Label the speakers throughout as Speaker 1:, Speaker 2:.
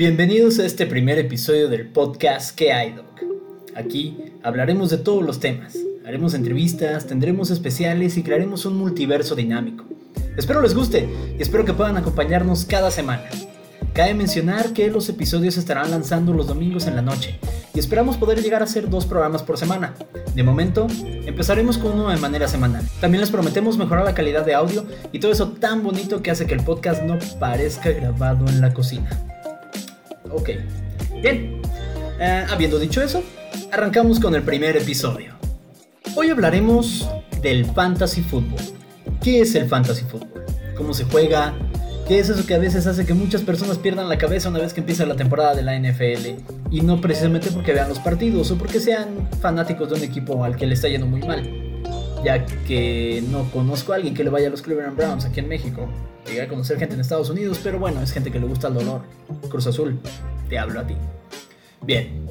Speaker 1: Bienvenidos a este primer episodio del podcast Que hay, Doc? Aquí hablaremos de todos los temas, haremos entrevistas, tendremos especiales y crearemos un multiverso dinámico. Espero les guste y espero que puedan acompañarnos cada semana. Cabe mencionar que los episodios estarán lanzando los domingos en la noche y esperamos poder llegar a hacer dos programas por semana. De momento, empezaremos con uno de manera semanal. También les prometemos mejorar la calidad de audio y todo eso tan bonito que hace que el podcast no parezca grabado en la cocina. Ok, bien. Eh, habiendo dicho eso, arrancamos con el primer episodio. Hoy hablaremos del fantasy football. ¿Qué es el fantasy football? ¿Cómo se juega? ¿Qué es eso que a veces hace que muchas personas pierdan la cabeza una vez que empieza la temporada de la NFL? Y no precisamente porque vean los partidos o porque sean fanáticos de un equipo al que le está yendo muy mal. Ya que no conozco a alguien que le vaya a los Cleveland Browns aquí en México. Llegué a conocer gente en Estados Unidos, pero bueno, es gente que le gusta el dolor. Cruz Azul, te hablo a ti. Bien,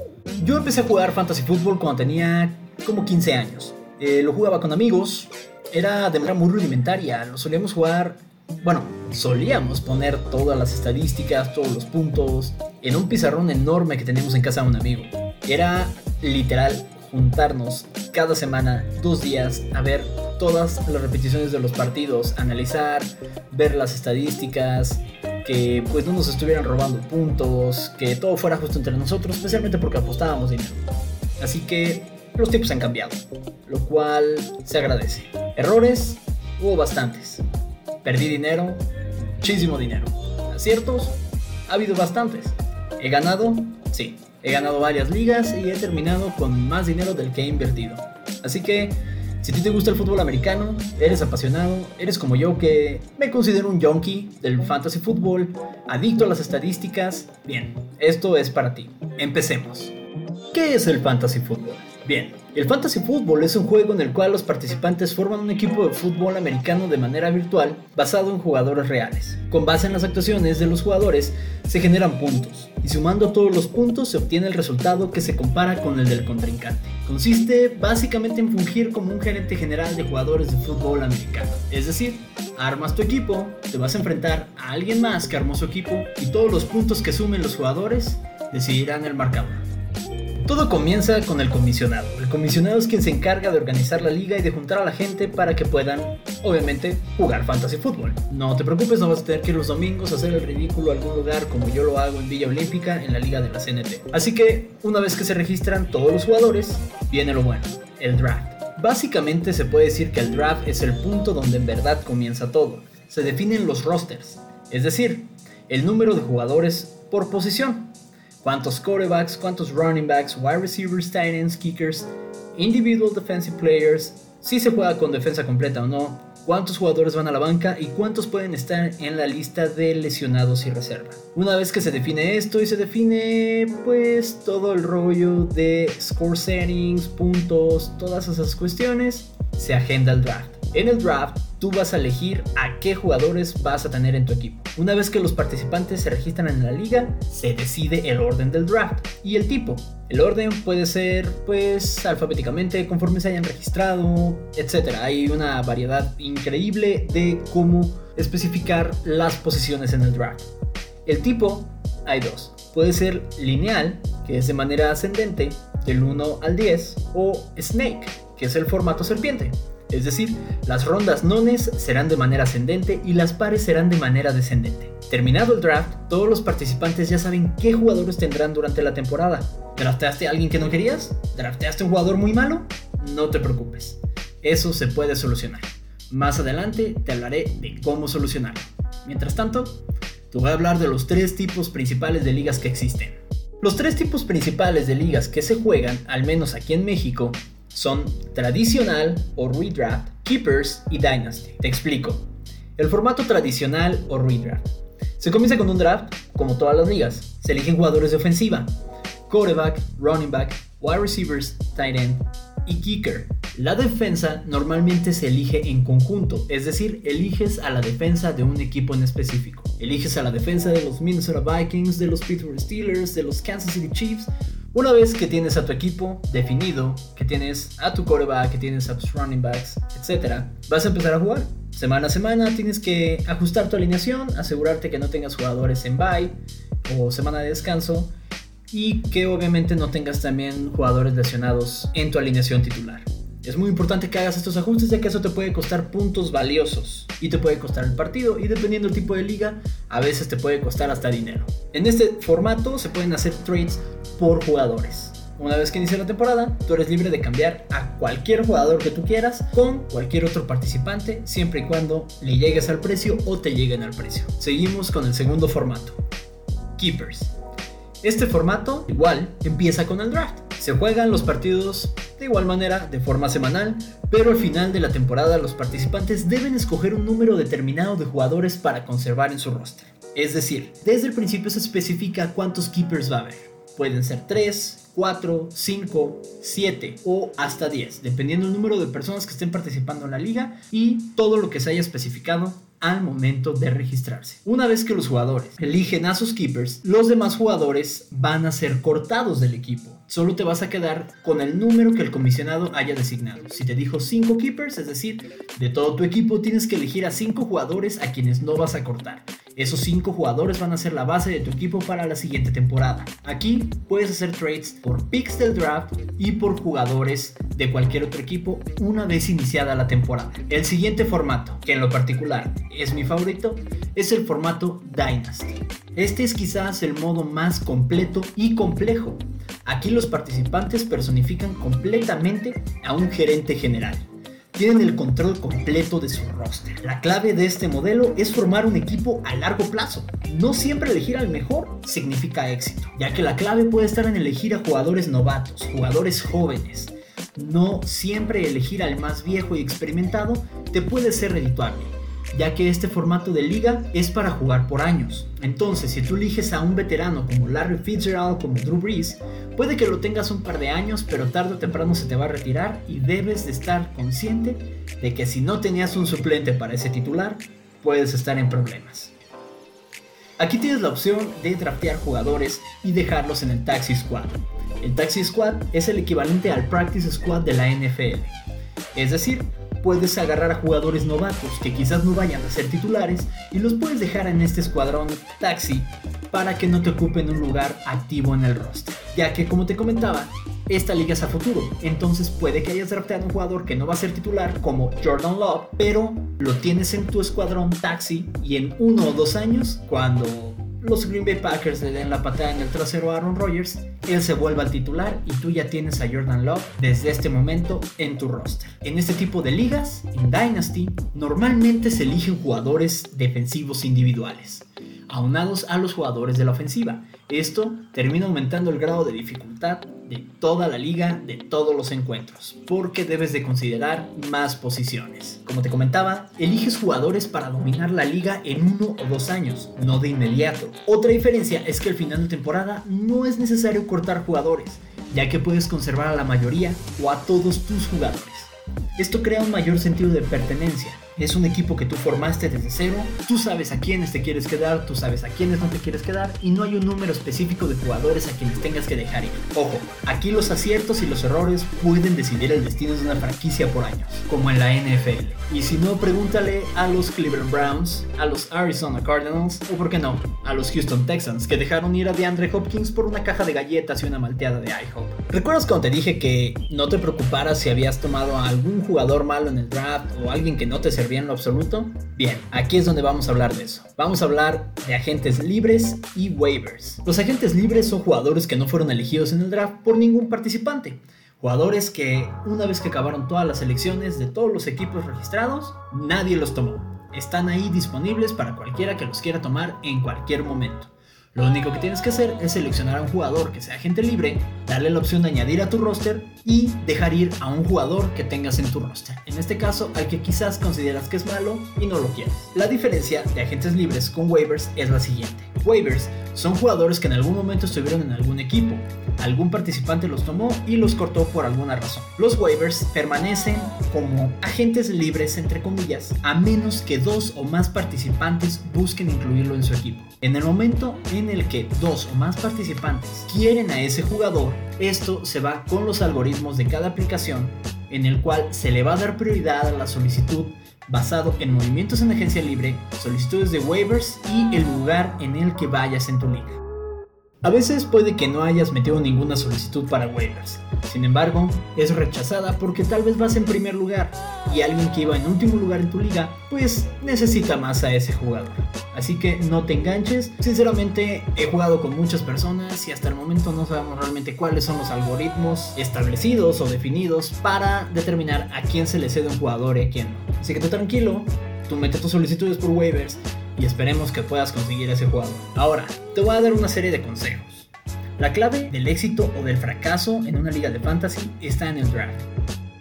Speaker 1: yo empecé a jugar fantasy football cuando tenía como 15 años. Eh, lo jugaba con amigos, era de manera muy rudimentaria, lo solíamos jugar bueno, solíamos poner todas las estadísticas, todos los puntos, en un pizarrón enorme que teníamos en casa de un amigo. Era literal juntarnos cada semana, dos días, a ver todas las repeticiones de los partidos, analizar, ver las estadísticas, que pues no nos estuvieran robando puntos, que todo fuera justo entre nosotros, especialmente porque apostábamos dinero. Así que los tiempos han cambiado, lo cual se agradece. Errores hubo bastantes, Perdí dinero, muchísimo dinero. ¿Aciertos? Ha habido bastantes. ¿He ganado? Sí. He ganado varias ligas y he terminado con más dinero del que he invertido. Así que, si a ti te gusta el fútbol americano, eres apasionado, eres como yo que me considero un junkie del fantasy fútbol, adicto a las estadísticas, bien, esto es para ti. Empecemos. ¿Qué es el fantasy fútbol? Bien, el Fantasy Football es un juego en el cual los participantes forman un equipo de fútbol americano de manera virtual basado en jugadores reales. Con base en las actuaciones de los jugadores se generan puntos y sumando todos los puntos se obtiene el resultado que se compara con el del contrincante. Consiste básicamente en fungir como un gerente general de jugadores de fútbol americano. Es decir, armas tu equipo, te vas a enfrentar a alguien más que armó su equipo y todos los puntos que sumen los jugadores decidirán el marcador. Todo comienza con el comisionado. El comisionado es quien se encarga de organizar la liga y de juntar a la gente para que puedan, obviamente, jugar fantasy fútbol. No te preocupes, no vas a tener que ir los domingos a hacer el ridículo a algún lugar como yo lo hago en Villa Olímpica en la liga de la CNT. Así que, una vez que se registran todos los jugadores, viene lo bueno, el draft. Básicamente se puede decir que el draft es el punto donde en verdad comienza todo. Se definen los rosters, es decir, el número de jugadores por posición cuántos quarterbacks, cuántos running backs, wide receivers, tight ends, kickers, individual defensive players, si se juega con defensa completa o no, cuántos jugadores van a la banca y cuántos pueden estar en la lista de lesionados y reserva. Una vez que se define esto y se define pues todo el rollo de score settings, puntos, todas esas cuestiones, se agenda el draft. En el draft tú vas a elegir a qué jugadores vas a tener en tu equipo. Una vez que los participantes se registran en la liga, se decide el orden del draft y el tipo. El orden puede ser, pues, alfabéticamente conforme se hayan registrado, etc. Hay una variedad increíble de cómo especificar las posiciones en el draft. El tipo, hay dos. Puede ser lineal, que es de manera ascendente, del 1 al 10, o snake, que es el formato serpiente. Es decir, las rondas nones serán de manera ascendente y las pares serán de manera descendente. Terminado el draft, todos los participantes ya saben qué jugadores tendrán durante la temporada. ¿Drafteaste a alguien que no querías? ¿Drafteaste a un jugador muy malo? No te preocupes, eso se puede solucionar. Más adelante te hablaré de cómo solucionarlo. Mientras tanto, te voy a hablar de los tres tipos principales de ligas que existen. Los tres tipos principales de ligas que se juegan, al menos aquí en México, son tradicional o redraft, keepers y dynasty. Te explico. El formato tradicional o redraft. Se comienza con un draft, como todas las ligas. Se eligen jugadores de ofensiva, quarterback, running back, wide receivers, tight end y kicker. La defensa normalmente se elige en conjunto, es decir, eliges a la defensa de un equipo en específico. Eliges a la defensa de los Minnesota Vikings, de los Pittsburgh Steelers, de los Kansas City Chiefs una vez que tienes a tu equipo definido, que tienes a tu quarterback, que tienes a tus running backs, etc., vas a empezar a jugar. Semana a semana tienes que ajustar tu alineación, asegurarte que no tengas jugadores en bye, o semana de descanso y que obviamente no tengas también jugadores lesionados en tu alineación titular. Es muy importante que hagas estos ajustes ya que eso te puede costar puntos valiosos y te puede costar el partido y dependiendo del tipo de liga a veces te puede costar hasta dinero. En este formato se pueden hacer trades por jugadores. Una vez que inicia la temporada, tú eres libre de cambiar a cualquier jugador que tú quieras con cualquier otro participante, siempre y cuando le llegues al precio o te lleguen al precio. Seguimos con el segundo formato, Keepers. Este formato igual empieza con el draft. Se juegan los partidos de igual manera de forma semanal, pero al final de la temporada los participantes deben escoger un número determinado de jugadores para conservar en su roster. Es decir, desde el principio se especifica cuántos keepers va a haber. Pueden ser 3, 4, 5, 7 o hasta 10, dependiendo del número de personas que estén participando en la liga y todo lo que se haya especificado al momento de registrarse. Una vez que los jugadores eligen a sus keepers, los demás jugadores van a ser cortados del equipo. Solo te vas a quedar con el número que el comisionado haya designado. Si te dijo 5 keepers, es decir, de todo tu equipo tienes que elegir a 5 jugadores a quienes no vas a cortar. Esos 5 jugadores van a ser la base de tu equipo para la siguiente temporada. Aquí puedes hacer trades por picks del draft y por jugadores de cualquier otro equipo una vez iniciada la temporada. El siguiente formato, que en lo particular es mi favorito, es el formato Dynasty. Este es quizás el modo más completo y complejo. Aquí los participantes personifican completamente a un gerente general tienen el control completo de su roster. La clave de este modelo es formar un equipo a largo plazo. No siempre elegir al mejor significa éxito, ya que la clave puede estar en elegir a jugadores novatos, jugadores jóvenes. No siempre elegir al más viejo y experimentado te puede ser redituable ya que este formato de liga es para jugar por años. Entonces, si tú eliges a un veterano como Larry Fitzgerald, como Drew Brees, puede que lo tengas un par de años, pero tarde o temprano se te va a retirar y debes de estar consciente de que si no tenías un suplente para ese titular, puedes estar en problemas. Aquí tienes la opción de draftear jugadores y dejarlos en el Taxi Squad. El Taxi Squad es el equivalente al Practice Squad de la NFL. Es decir, puedes agarrar a jugadores novatos que quizás no vayan a ser titulares y los puedes dejar en este escuadrón taxi para que no te ocupen un lugar activo en el roster. Ya que como te comentaba, esta liga es a futuro, entonces puede que hayas drafteado un jugador que no va a ser titular como Jordan Love, pero lo tienes en tu escuadrón taxi y en uno o dos años, cuando los Green Bay Packers le den la patada en el trasero a Aaron Rodgers, él se vuelve al titular y tú ya tienes a Jordan Love desde este momento en tu roster. En este tipo de ligas, en Dynasty, normalmente se eligen jugadores defensivos individuales aunados a los jugadores de la ofensiva. Esto termina aumentando el grado de dificultad de toda la liga, de todos los encuentros, porque debes de considerar más posiciones. Como te comentaba, eliges jugadores para dominar la liga en uno o dos años, no de inmediato. Otra diferencia es que al final de temporada no es necesario cortar jugadores, ya que puedes conservar a la mayoría o a todos tus jugadores. Esto crea un mayor sentido de pertenencia, es un equipo que tú formaste desde cero, tú sabes a quiénes te quieres quedar, tú sabes a quiénes no te quieres quedar y no hay un número específico de jugadores a quienes tengas que dejar ir. Ojo, aquí los aciertos y los errores pueden decidir el destino de una franquicia por años, como en la NFL. Y si no, pregúntale a los Cleveland Browns, a los Arizona Cardinals o, por qué no, a los Houston Texans que dejaron ir a DeAndre Hopkins por una caja de galletas y una malteada de IHOP. ¿Recuerdas cuando te dije que no te preocuparas si habías tomado a algún jugador malo en el draft o alguien que no te servía en lo absoluto? Bien, aquí es donde vamos a hablar de eso. Vamos a hablar de agentes libres y waivers. Los agentes libres son jugadores que no fueron elegidos en el draft por ningún participante. Jugadores que una vez que acabaron todas las elecciones de todos los equipos registrados, nadie los tomó. Están ahí disponibles para cualquiera que los quiera tomar en cualquier momento. Lo único que tienes que hacer es seleccionar a un jugador que sea agente libre, darle la opción de añadir a tu roster y dejar ir a un jugador que tengas en tu roster. En este caso, al que quizás consideras que es malo y no lo quieres. La diferencia de agentes libres con waivers es la siguiente. Waivers son jugadores que en algún momento estuvieron en algún equipo, algún participante los tomó y los cortó por alguna razón. Los waivers permanecen como agentes libres entre comillas, a menos que dos o más participantes busquen incluirlo en su equipo. En el momento en el que dos o más participantes quieren a ese jugador, esto se va con los algoritmos de cada aplicación en el cual se le va a dar prioridad a la solicitud basado en movimientos en agencia libre, solicitudes de waivers y el lugar en el que vayas en tu liga. A veces puede que no hayas metido ninguna solicitud para waivers. Sin embargo, es rechazada porque tal vez vas en primer lugar y alguien que iba en último lugar en tu liga, pues necesita más a ese jugador. Así que no te enganches. Sinceramente, he jugado con muchas personas y hasta el momento no sabemos realmente cuáles son los algoritmos establecidos o definidos para determinar a quién se le cede un jugador y a quién no. Así que tú tranquilo, tú mete tus solicitudes por waivers y esperemos que puedas conseguir ese jugador. Ahora, te voy a dar una serie de consejos. La clave del éxito o del fracaso en una liga de fantasy está en el draft.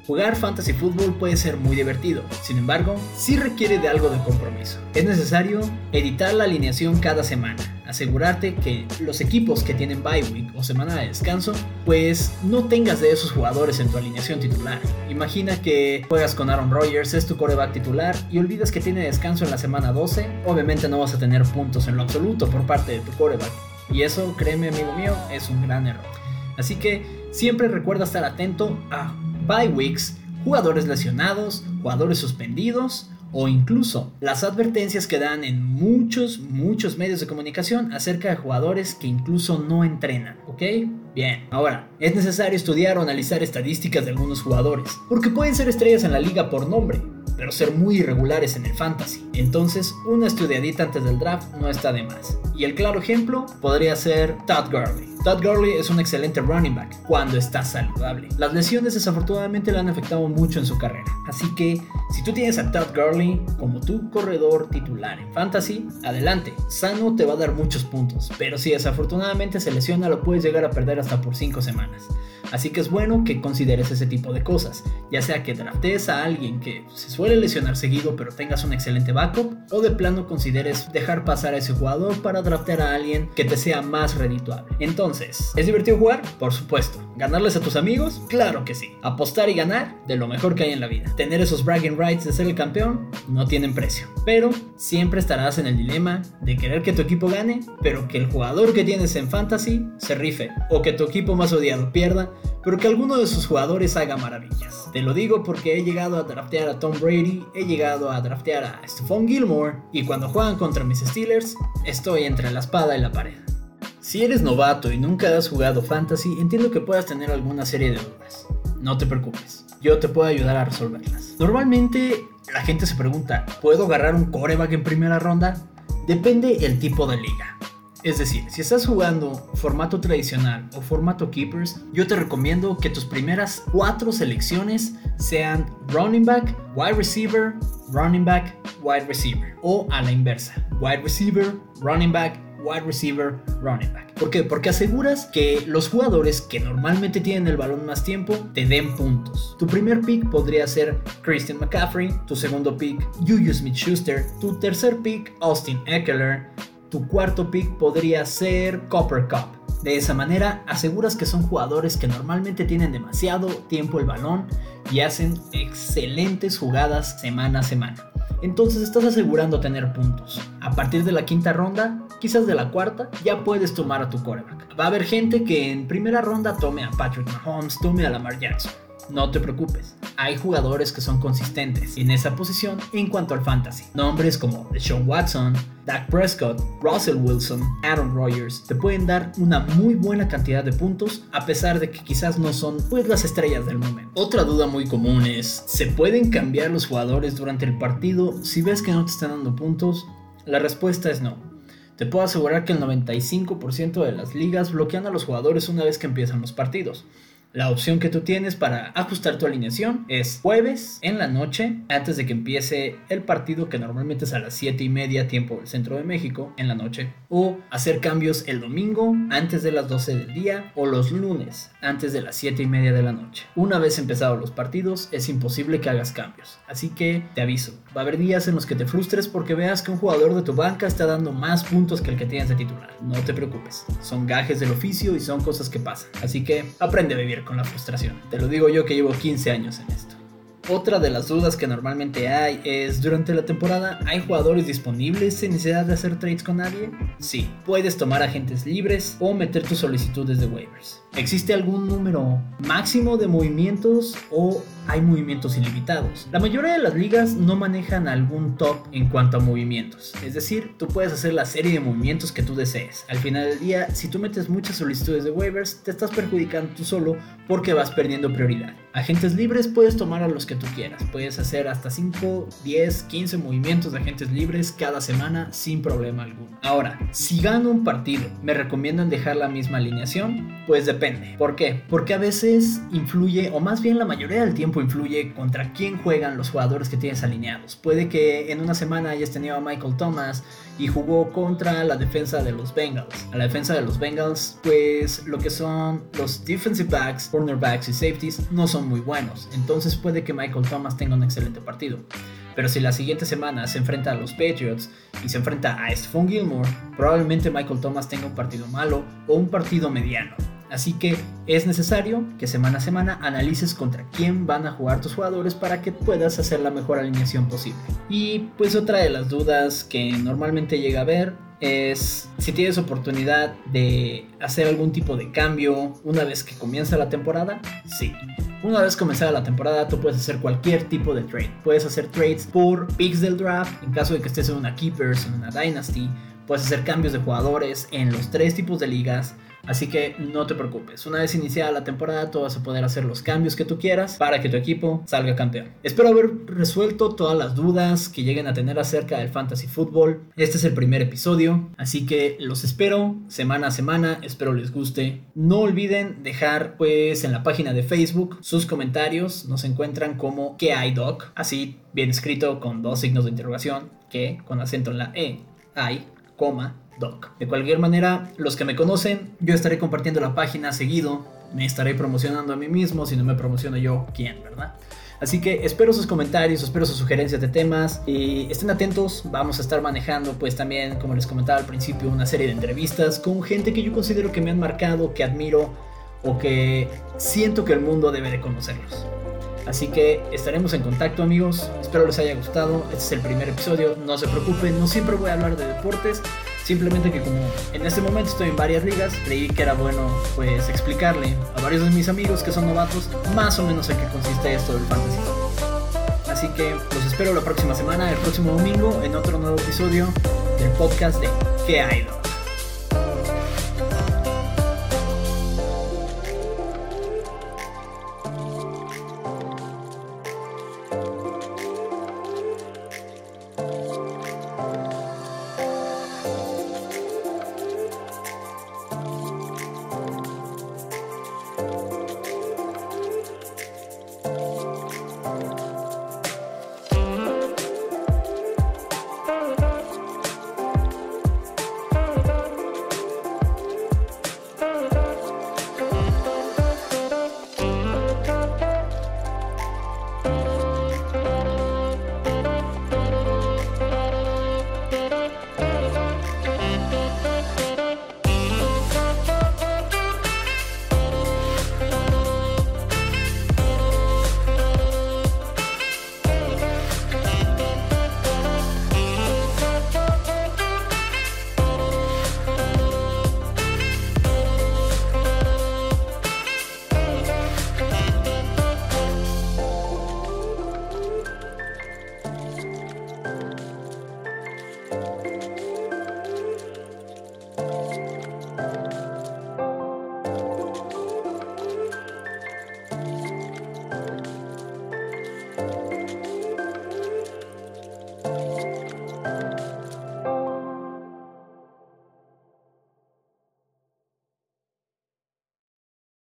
Speaker 1: Jugar fantasy fútbol puede ser muy divertido, sin embargo, sí requiere de algo de compromiso. Es necesario editar la alineación cada semana, asegurarte que los equipos que tienen bye week o semana de descanso, pues no tengas de esos jugadores en tu alineación titular. Imagina que juegas con Aaron Rodgers, es tu coreback titular y olvidas que tiene descanso en la semana 12, obviamente no vas a tener puntos en lo absoluto por parte de tu coreback. Y eso, créeme amigo mío, es un gran error. Así que siempre recuerda estar atento a bye weeks, jugadores lesionados, jugadores suspendidos o incluso las advertencias que dan en muchos, muchos medios de comunicación acerca de jugadores que incluso no entrenan, ¿ok? Bien, ahora, es necesario estudiar o analizar estadísticas de algunos jugadores, porque pueden ser estrellas en la liga por nombre, pero ser muy irregulares en el fantasy. Entonces, una estudiadita antes del draft no está de más. Y el claro ejemplo podría ser Todd Gurley. Todd Gurley es un excelente running back cuando está saludable. Las lesiones desafortunadamente le han afectado mucho en su carrera. Así que si tú tienes a Todd Gurley como tu corredor titular en fantasy, adelante. Sano te va a dar muchos puntos, pero si desafortunadamente se lesiona lo puedes llegar a perder hasta por 5 semanas. Así que es bueno que consideres ese tipo de cosas, ya sea que draftees a alguien que se suele lesionar seguido pero tengas un excelente backup, o de plano consideres dejar pasar a ese jugador para draftear a alguien que te sea más redituable. Entonces, ¿es divertido jugar? Por supuesto. ¿Ganarles a tus amigos? Claro que sí. Apostar y ganar, de lo mejor que hay en la vida. Tener esos bragging rights de ser el campeón, no tienen precio. Pero siempre estarás en el dilema de querer que tu equipo gane, pero que el jugador que tienes en fantasy se rife, o que tu equipo más odiado pierda pero que alguno de sus jugadores haga maravillas. Te lo digo porque he llegado a draftear a Tom Brady, he llegado a draftear a Stephon Gilmore, y cuando juegan contra mis Steelers, estoy entre la espada y la pared. Si eres novato y nunca has jugado fantasy, entiendo que puedas tener alguna serie de dudas. No te preocupes, yo te puedo ayudar a resolverlas. Normalmente la gente se pregunta, ¿puedo agarrar un coreback en primera ronda? Depende el tipo de liga. Es decir, si estás jugando formato tradicional o formato keepers, yo te recomiendo que tus primeras cuatro selecciones sean running back, wide receiver, running back, wide receiver. O a la inversa, wide receiver, running back, wide receiver, running back. ¿Por qué? Porque aseguras que los jugadores que normalmente tienen el balón más tiempo te den puntos. Tu primer pick podría ser Christian McCaffrey, tu segundo pick Juju Smith-Schuster, tu tercer pick Austin Eckler, tu cuarto pick podría ser Copper Cup. De esa manera aseguras que son jugadores que normalmente tienen demasiado tiempo el balón y hacen excelentes jugadas semana a semana. Entonces estás asegurando tener puntos. A partir de la quinta ronda, quizás de la cuarta, ya puedes tomar a tu coreback. Va a haber gente que en primera ronda tome a Patrick Mahomes, tome a Lamar Jackson. No te preocupes, hay jugadores que son consistentes en esa posición en cuanto al fantasy. Nombres como Deshaun Watson, Dak Prescott, Russell Wilson, Aaron Rodgers te pueden dar una muy buena cantidad de puntos a pesar de que quizás no son pues las estrellas del momento. Otra duda muy común es, ¿se pueden cambiar los jugadores durante el partido si ves que no te están dando puntos? La respuesta es no. Te puedo asegurar que el 95% de las ligas bloquean a los jugadores una vez que empiezan los partidos. La opción que tú tienes para ajustar tu alineación es jueves en la noche, antes de que empiece el partido, que normalmente es a las 7 y media tiempo del centro de México, en la noche, o hacer cambios el domingo antes de las 12 del día, o los lunes antes de las 7 y media de la noche. Una vez empezados los partidos, es imposible que hagas cambios, así que te aviso, va a haber días en los que te frustres porque veas que un jugador de tu banca está dando más puntos que el que tienes de titular. No te preocupes, son gajes del oficio y son cosas que pasan, así que aprende a vivir con la frustración. Te lo digo yo que llevo 15 años en esto. Otra de las dudas que normalmente hay es, durante la temporada, ¿hay jugadores disponibles sin necesidad de hacer trades con nadie? Sí, puedes tomar agentes libres o meter tus solicitudes de waivers. ¿Existe algún número máximo de movimientos o hay movimientos ilimitados? La mayoría de las ligas no manejan algún top en cuanto a movimientos. Es decir, tú puedes hacer la serie de movimientos que tú desees. Al final del día, si tú metes muchas solicitudes de waivers, te estás perjudicando tú solo porque vas perdiendo prioridad. Agentes libres puedes tomar a los que tú quieras. Puedes hacer hasta 5, 10, 15 movimientos de agentes libres cada semana sin problema alguno. Ahora, si gano un partido, ¿me recomiendan dejar la misma alineación? Pues depende. ¿Por qué? Porque a veces influye, o más bien la mayoría del tiempo influye contra quién juegan los jugadores que tienes alineados. Puede que en una semana hayas tenido a Michael Thomas y jugó contra la defensa de los Bengals. A la defensa de los Bengals, pues lo que son los defensive backs, cornerbacks y safeties no son muy buenos. Entonces puede que Michael Thomas tenga un excelente partido. Pero si la siguiente semana se enfrenta a los Patriots y se enfrenta a Stephon Gilmore, probablemente Michael Thomas tenga un partido malo o un partido mediano. Así que es necesario que semana a semana analices contra quién van a jugar tus jugadores para que puedas hacer la mejor alineación posible. Y pues otra de las dudas que normalmente llega a ver es si tienes oportunidad de hacer algún tipo de cambio una vez que comienza la temporada, sí. Una vez comenzada la temporada, tú puedes hacer cualquier tipo de trade. Puedes hacer trades por picks del draft, en caso de que estés en una Keepers, en una Dynasty. Puedes hacer cambios de jugadores en los tres tipos de ligas. Así que no te preocupes, una vez iniciada la temporada tú vas a poder hacer los cambios que tú quieras para que tu equipo salga campeón. Espero haber resuelto todas las dudas que lleguen a tener acerca del fantasy fútbol. Este es el primer episodio, así que los espero semana a semana, espero les guste. No olviden dejar pues en la página de Facebook sus comentarios, nos encuentran como que hay doc, así bien escrito con dos signos de interrogación, que con acento en la E, hay, coma, De cualquier manera, los que me conocen, yo estaré compartiendo la página seguido, me estaré promocionando a mí mismo, si no me promociono yo, ¿quién, verdad? Así que espero sus comentarios, espero sus sugerencias de temas y estén atentos, vamos a estar manejando pues también, como les comentaba al principio, una serie de entrevistas con gente que yo considero que me han marcado, que admiro o que siento que el mundo debe de conocerlos. Así que estaremos en contacto amigos, espero les haya gustado, este es el primer episodio, no se preocupen, no siempre voy a hablar de deportes, Simplemente que como en este momento estoy en varias ligas, creí que era bueno pues explicarle a varios de mis amigos que son novatos más o menos en qué consiste esto del fantasy. Así que los espero la próxima semana, el próximo domingo, en otro nuevo episodio del podcast de ¿Qué hay?